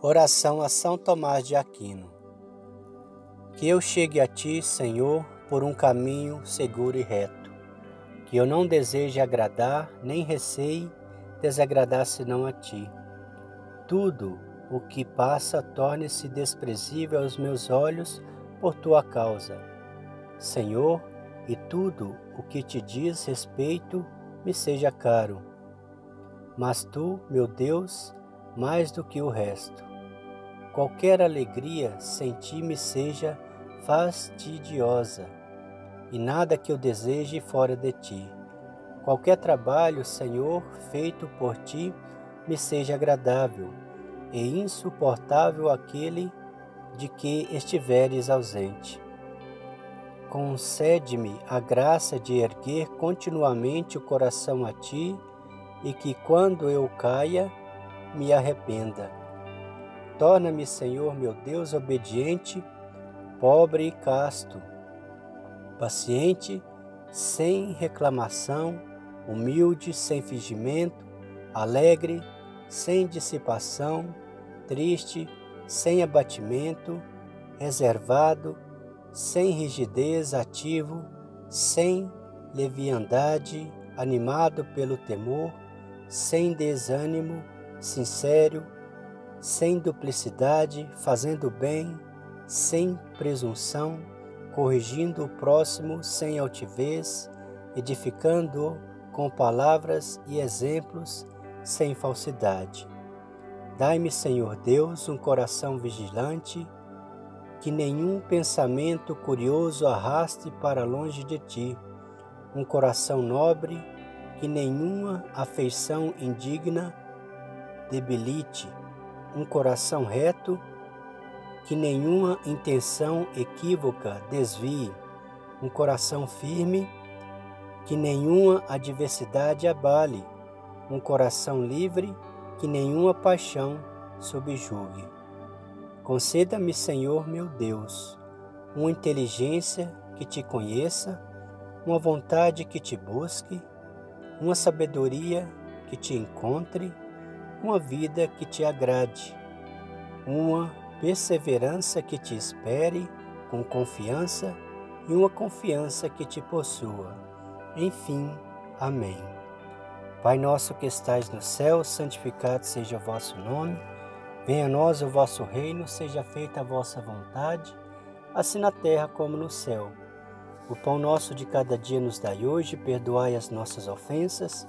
Oração a São Tomás de Aquino. Que eu chegue a ti, Senhor, por um caminho seguro e reto, que eu não deseje agradar, nem receie desagradar senão a ti. Tudo o que passa torne-se desprezível aos meus olhos por tua causa. Senhor, e tudo o que te diz respeito me seja caro. Mas tu, meu Deus, mais do que o resto. Qualquer alegria sem ti me seja fastidiosa, e nada que eu deseje fora de ti. Qualquer trabalho, Senhor, feito por ti, me seja agradável, e insuportável aquele de que estiveres ausente. Concede-me a graça de erguer continuamente o coração a ti, e que quando eu caia, me arrependa. Torna-me, Senhor meu Deus, obediente, pobre e casto, paciente, sem reclamação, humilde, sem fingimento, alegre, sem dissipação, triste, sem abatimento, reservado, sem rigidez, ativo, sem leviandade, animado pelo temor, sem desânimo, sincero, sem duplicidade, fazendo bem, sem presunção, corrigindo o próximo sem altivez, edificando com palavras e exemplos sem falsidade. Dai-me, Senhor Deus, um coração vigilante, que nenhum pensamento curioso arraste para longe de ti, um coração nobre, que nenhuma afeição indigna debilite, um coração reto, que nenhuma intenção equívoca desvie, um coração firme, que nenhuma adversidade abale, um coração livre, que nenhuma paixão subjugue. Conceda-me, Senhor meu Deus, uma inteligência que te conheça, uma vontade que te busque, uma sabedoria que te encontre, uma vida que te agrade, uma perseverança que te espere com confiança e uma confiança que te possua. Enfim, amém. Pai nosso que estais no céu, santificado seja o vosso nome. Venha a nós o vosso reino, seja feita a vossa vontade, assim na terra como no céu. O pão nosso de cada dia nos dai hoje, perdoai as nossas ofensas,